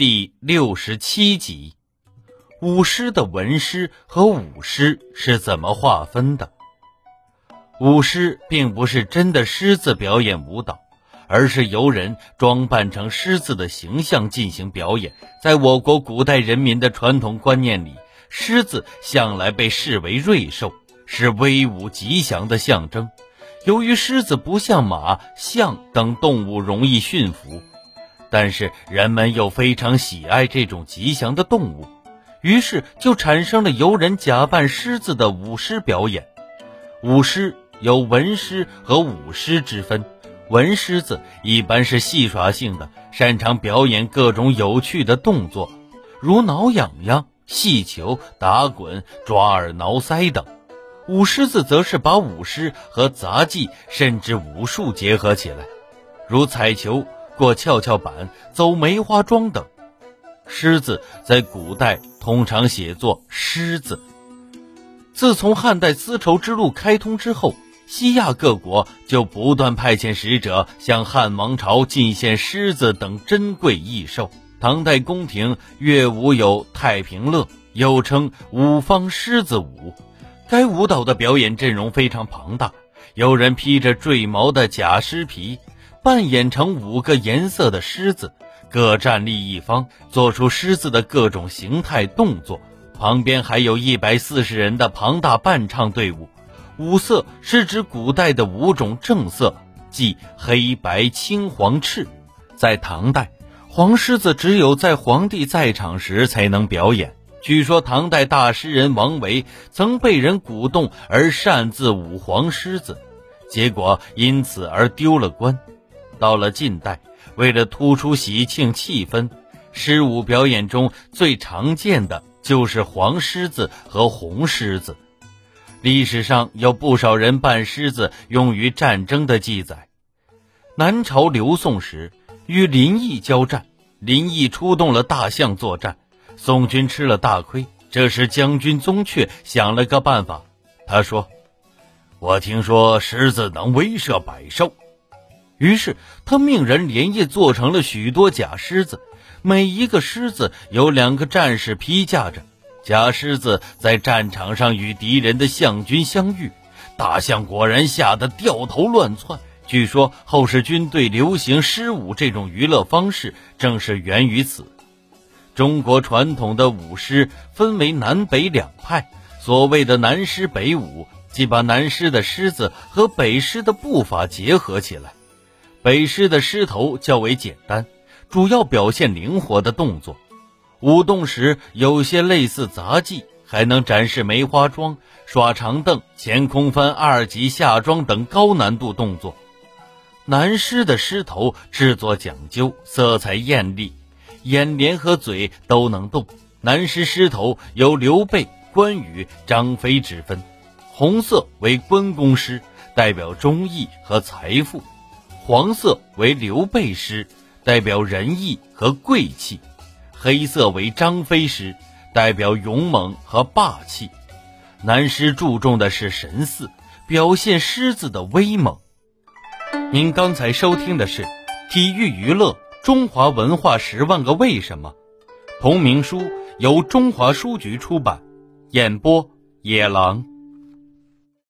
第六十七集：舞狮的文狮和武狮是怎么划分的？舞狮并不是真的狮子表演舞蹈，而是由人装扮成狮子的形象进行表演。在我国古代人民的传统观念里，狮子向来被视为瑞兽，是威武吉祥的象征。由于狮子不像马、象等动物容易驯服。但是人们又非常喜爱这种吉祥的动物，于是就产生了由人假扮狮子的舞狮表演。舞狮有文狮和武狮之分，文狮子一般是戏耍性的，擅长表演各种有趣的动作，如挠痒痒、戏球、打滚、抓耳挠腮等；舞狮子则是把舞狮和杂技甚至武术结合起来，如彩球。过跷跷板、走梅花桩等，狮子在古代通常写作狮子。自从汉代丝绸之路开通之后，西亚各国就不断派遣使者向汉王朝进献狮子等珍贵异兽。唐代宫廷乐舞有《太平乐》，又称五方狮子舞。该舞蹈的表演阵容非常庞大，有人披着坠毛的假狮皮。扮演成五个颜色的狮子，各站立一方，做出狮子的各种形态动作。旁边还有一百四十人的庞大伴唱队伍。五色是指古代的五种正色，即黑白青黄赤。在唐代，黄狮子只有在皇帝在场时才能表演。据说唐代大诗人王维曾被人鼓动而擅自舞黄狮子，结果因此而丢了官。到了近代，为了突出喜庆气氛，狮舞表演中最常见的就是黄狮子和红狮子。历史上有不少人扮狮子用于战争的记载。南朝刘宋时，与林毅交战，林毅出动了大象作战，宋军吃了大亏。这时，将军宗悫想了个办法，他说：“我听说狮子能威慑百兽。”于是他命人连夜做成了许多假狮子，每一个狮子有两个战士披驾着。假狮子在战场上与敌人的象军相遇，大象果然吓得掉头乱窜。据说后世军队流行狮舞这种娱乐方式，正是源于此。中国传统的舞狮分为南北两派，所谓的南狮北舞，即把南狮的狮子和北狮的步伐结合起来。北狮的狮头较为简单，主要表现灵活的动作。舞动时有些类似杂技，还能展示梅花桩、耍长凳、前空翻、二级下桩等高难度动作。南狮的狮头制作讲究，色彩艳丽，眼帘和嘴都能动。南狮狮头有刘备、关羽、张飞之分，红色为关公狮，代表忠义和财富。黄色为刘备狮，代表仁义和贵气；黑色为张飞狮，代表勇猛和霸气。南狮注重的是神似，表现狮子的威猛。您刚才收听的是《体育娱乐中华文化十万个为什么》，同名书由中华书局出版，演播野狼。